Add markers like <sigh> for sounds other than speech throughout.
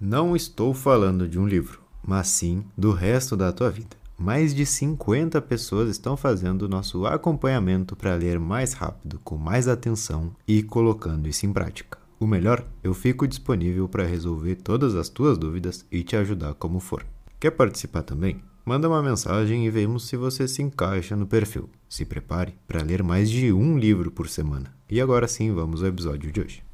Não estou falando de um livro, mas sim do resto da tua vida. Mais de 50 pessoas estão fazendo o nosso acompanhamento para ler mais rápido, com mais atenção e colocando isso em prática. O melhor, eu fico disponível para resolver todas as tuas dúvidas e te ajudar como for. Quer participar também? Manda uma mensagem e vemos se você se encaixa no perfil. Se prepare para ler mais de um livro por semana. E agora sim, vamos ao episódio de hoje.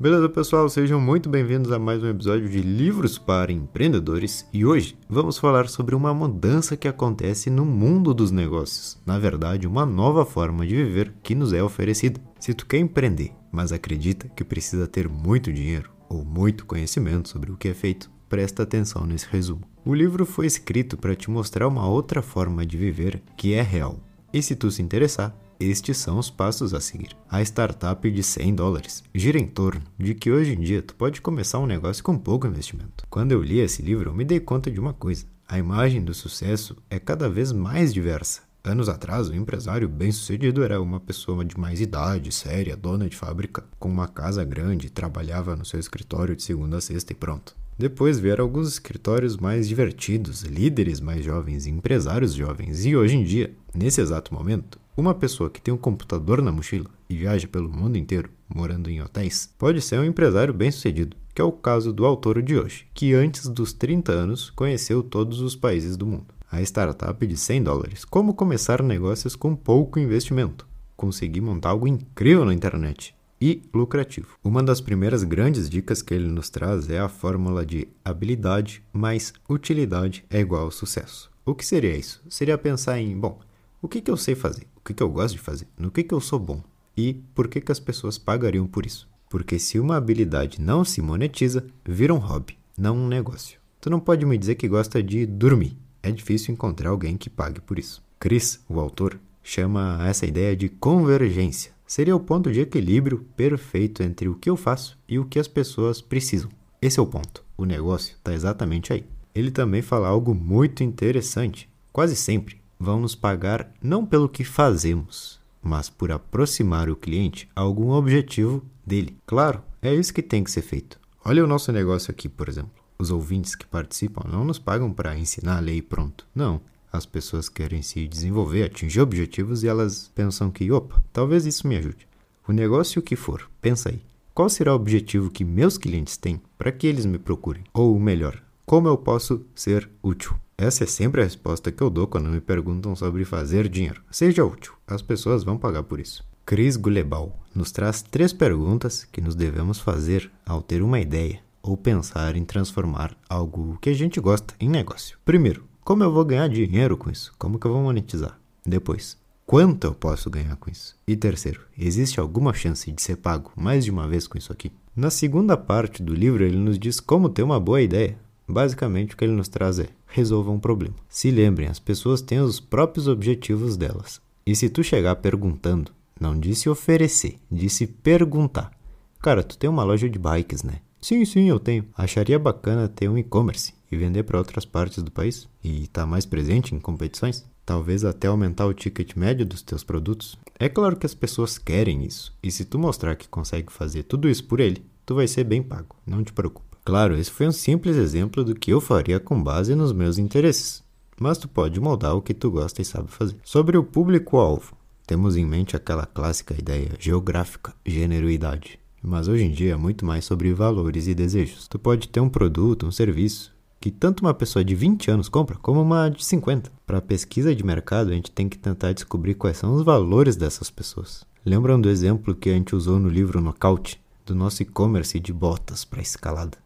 Beleza, pessoal? Sejam muito bem-vindos a mais um episódio de Livros para Empreendedores e hoje vamos falar sobre uma mudança que acontece no mundo dos negócios. Na verdade, uma nova forma de viver que nos é oferecida. Se tu quer empreender, mas acredita que precisa ter muito dinheiro ou muito conhecimento sobre o que é feito, presta atenção nesse resumo. O livro foi escrito para te mostrar uma outra forma de viver que é real. E se tu se interessar, estes são os passos a seguir. A startup de 100 dólares gira em torno de que hoje em dia tu pode começar um negócio com pouco investimento. Quando eu li esse livro, eu me dei conta de uma coisa: a imagem do sucesso é cada vez mais diversa. Anos atrás, o empresário bem-sucedido era uma pessoa de mais idade, séria, dona de fábrica, com uma casa grande, trabalhava no seu escritório de segunda a sexta e pronto. Depois vieram alguns escritórios mais divertidos, líderes mais jovens empresários jovens. E hoje em dia, nesse exato momento, uma pessoa que tem um computador na mochila e viaja pelo mundo inteiro, morando em hotéis, pode ser um empresário bem-sucedido, que é o caso do autor de hoje, que antes dos 30 anos conheceu todos os países do mundo. A startup de 100 dólares. Como começar negócios com pouco investimento. Conseguir montar algo incrível na internet e lucrativo. Uma das primeiras grandes dicas que ele nos traz é a fórmula de habilidade mais utilidade é igual ao sucesso. O que seria isso? Seria pensar em, bom, o que, que eu sei fazer? Que, que eu gosto de fazer? No que, que eu sou bom? E por que, que as pessoas pagariam por isso? Porque se uma habilidade não se monetiza, vira um hobby, não um negócio. Tu não pode me dizer que gosta de dormir. É difícil encontrar alguém que pague por isso. Chris, o autor, chama essa ideia de convergência. Seria o ponto de equilíbrio perfeito entre o que eu faço e o que as pessoas precisam. Esse é o ponto. O negócio está exatamente aí. Ele também fala algo muito interessante. Quase sempre, vão nos pagar não pelo que fazemos, mas por aproximar o cliente a algum objetivo dele. Claro, é isso que tem que ser feito. Olha o nosso negócio aqui, por exemplo. Os ouvintes que participam não nos pagam para ensinar a lei pronto. Não. As pessoas querem se desenvolver, atingir objetivos e elas pensam que, opa, talvez isso me ajude. O negócio que for, pensa aí. Qual será o objetivo que meus clientes têm para que eles me procurem? Ou melhor, como eu posso ser útil? Essa é sempre a resposta que eu dou quando me perguntam sobre fazer dinheiro. Seja útil, as pessoas vão pagar por isso. Chris Gulebal nos traz três perguntas que nos devemos fazer ao ter uma ideia ou pensar em transformar algo que a gente gosta em negócio. Primeiro, como eu vou ganhar dinheiro com isso? Como que eu vou monetizar? Depois, quanto eu posso ganhar com isso? E terceiro, existe alguma chance de ser pago mais de uma vez com isso aqui? Na segunda parte do livro, ele nos diz como ter uma boa ideia, Basicamente, o que ele nos traz é: resolva um problema. Se lembrem, as pessoas têm os próprios objetivos delas. E se tu chegar perguntando, não disse oferecer, disse perguntar. Cara, tu tem uma loja de bikes, né? Sim, sim, eu tenho. Acharia bacana ter um e-commerce e vender para outras partes do país e estar tá mais presente em competições? Talvez até aumentar o ticket médio dos teus produtos? É claro que as pessoas querem isso. E se tu mostrar que consegue fazer tudo isso por ele, tu vai ser bem pago. Não te preocupe. Claro, esse foi um simples exemplo do que eu faria com base nos meus interesses, mas tu pode moldar o que tu gosta e sabe fazer. Sobre o público-alvo, temos em mente aquela clássica ideia geográfica, gênero e idade. Mas hoje em dia é muito mais sobre valores e desejos. Tu pode ter um produto, um serviço, que tanto uma pessoa de 20 anos compra como uma de 50. Para pesquisa de mercado, a gente tem que tentar descobrir quais são os valores dessas pessoas. Lembram do exemplo que a gente usou no livro Nocaute, do nosso e-commerce de botas para escalada?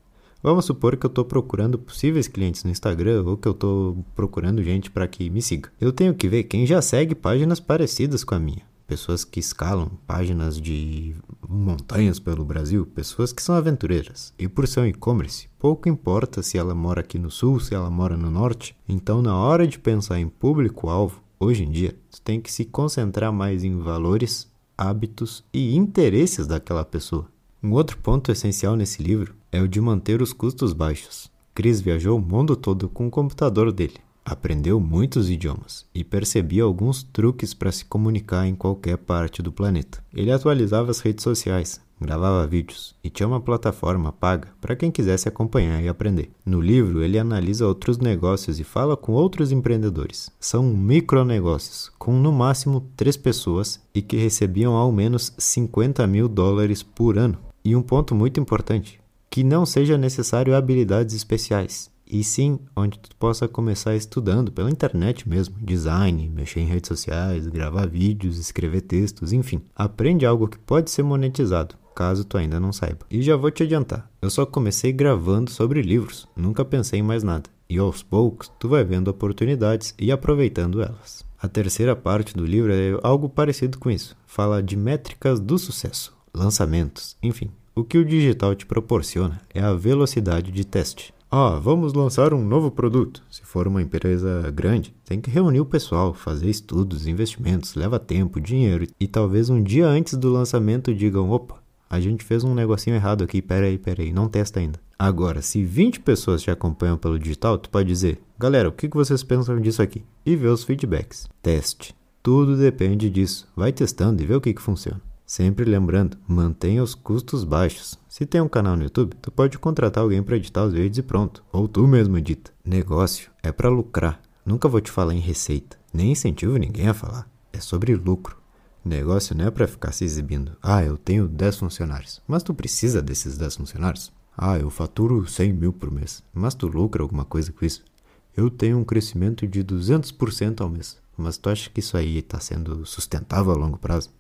Vamos supor que eu estou procurando possíveis clientes no Instagram ou que eu estou procurando gente para que me siga. Eu tenho que ver quem já segue páginas parecidas com a minha. Pessoas que escalam páginas de montanhas pelo Brasil, pessoas que são aventureiras. E por ser um e-commerce, pouco importa se ela mora aqui no sul, se ela mora no norte. Então, na hora de pensar em público-alvo, hoje em dia, você tem que se concentrar mais em valores, hábitos e interesses daquela pessoa. Um outro ponto essencial nesse livro é o de manter os custos baixos. Chris viajou o mundo todo com o computador dele, aprendeu muitos idiomas e percebia alguns truques para se comunicar em qualquer parte do planeta. Ele atualizava as redes sociais, gravava vídeos e tinha uma plataforma paga para quem quisesse acompanhar e aprender. No livro, ele analisa outros negócios e fala com outros empreendedores. São micronegócios, com no máximo três pessoas e que recebiam ao menos 50 mil dólares por ano. E um ponto muito importante: que não seja necessário habilidades especiais e sim onde tu possa começar estudando pela internet mesmo, design, mexer em redes sociais, gravar vídeos, escrever textos, enfim. Aprende algo que pode ser monetizado, caso tu ainda não saiba. E já vou te adiantar, eu só comecei gravando sobre livros, nunca pensei em mais nada. E aos poucos tu vai vendo oportunidades e aproveitando elas. A terceira parte do livro é algo parecido com isso. Fala de métricas do sucesso, lançamentos, enfim. O que o digital te proporciona é a velocidade de teste. Ah, vamos lançar um novo produto. Se for uma empresa grande, tem que reunir o pessoal, fazer estudos, investimentos, leva tempo, dinheiro e talvez um dia antes do lançamento digam: opa, a gente fez um negocinho errado aqui, peraí, peraí, não testa ainda. Agora, se 20 pessoas te acompanham pelo digital, tu pode dizer: galera, o que vocês pensam disso aqui? E ver os feedbacks. Teste. Tudo depende disso. Vai testando e vê o que, que funciona. Sempre lembrando, mantenha os custos baixos. Se tem um canal no YouTube, tu pode contratar alguém para editar os vídeos e pronto, ou tu mesmo edita. Negócio é para lucrar. Nunca vou te falar em receita, nem incentivo ninguém a falar. É sobre lucro. Negócio não é para ficar se exibindo. Ah, eu tenho 10 funcionários. Mas tu precisa desses 10 funcionários? Ah, eu faturo 100 mil por mês. Mas tu lucra alguma coisa com isso? Eu tenho um crescimento de 200% ao mês. Mas tu acha que isso aí está sendo sustentável a longo prazo?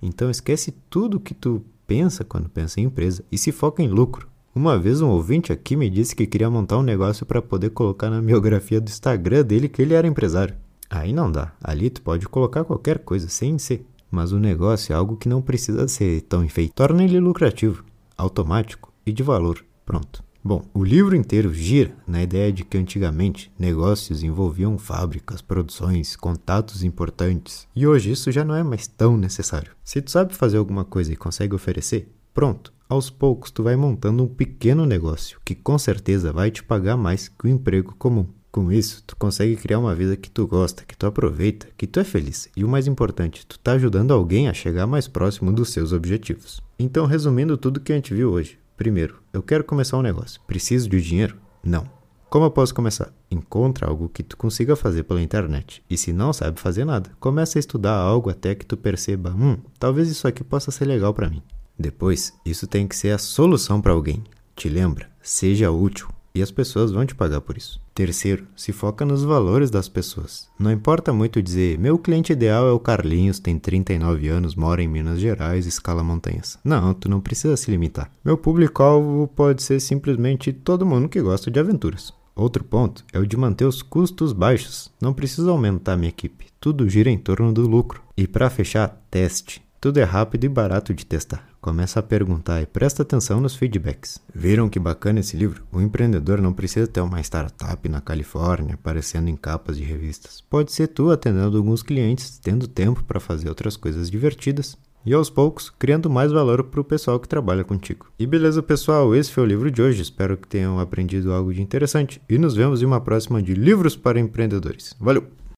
Então esquece tudo que tu pensa quando pensa em empresa e se foca em lucro. Uma vez um ouvinte aqui me disse que queria montar um negócio para poder colocar na <laughs> biografia do Instagram dele que ele era empresário. Aí não dá. Ali tu pode colocar qualquer coisa sem ser. Mas o negócio é algo que não precisa ser tão enfeito. Torna ele lucrativo, automático e de valor. Pronto. Bom, o livro inteiro gira na ideia de que antigamente negócios envolviam fábricas, produções, contatos importantes, e hoje isso já não é mais tão necessário. Se tu sabe fazer alguma coisa e consegue oferecer, pronto, aos poucos tu vai montando um pequeno negócio que com certeza vai te pagar mais que o um emprego comum. Com isso, tu consegue criar uma vida que tu gosta, que tu aproveita, que tu é feliz. E o mais importante, tu tá ajudando alguém a chegar mais próximo dos seus objetivos. Então, resumindo tudo que a gente viu hoje, Primeiro, eu quero começar um negócio. Preciso de dinheiro? Não. Como eu posso começar? Encontra algo que tu consiga fazer pela internet. E se não sabe fazer nada, começa a estudar algo até que tu perceba, hum, talvez isso aqui possa ser legal para mim. Depois, isso tem que ser a solução para alguém. Te lembra? Seja útil e as pessoas vão te pagar por isso. Terceiro, se foca nos valores das pessoas. Não importa muito dizer, meu cliente ideal é o Carlinhos, tem 39 anos, mora em Minas Gerais, escala montanhas. Não, tu não precisa se limitar. Meu público-alvo pode ser simplesmente todo mundo que gosta de aventuras. Outro ponto é o de manter os custos baixos. Não preciso aumentar minha equipe. Tudo gira em torno do lucro. E para fechar, teste. Tudo é rápido e barato de testar. Começa a perguntar e presta atenção nos feedbacks. Viram que bacana esse livro? O empreendedor não precisa ter uma startup na Califórnia aparecendo em capas de revistas. Pode ser tu atendendo alguns clientes, tendo tempo para fazer outras coisas divertidas e aos poucos criando mais valor para o pessoal que trabalha contigo. E beleza, pessoal, esse foi o livro de hoje. Espero que tenham aprendido algo de interessante e nos vemos em uma próxima de Livros para Empreendedores. Valeu!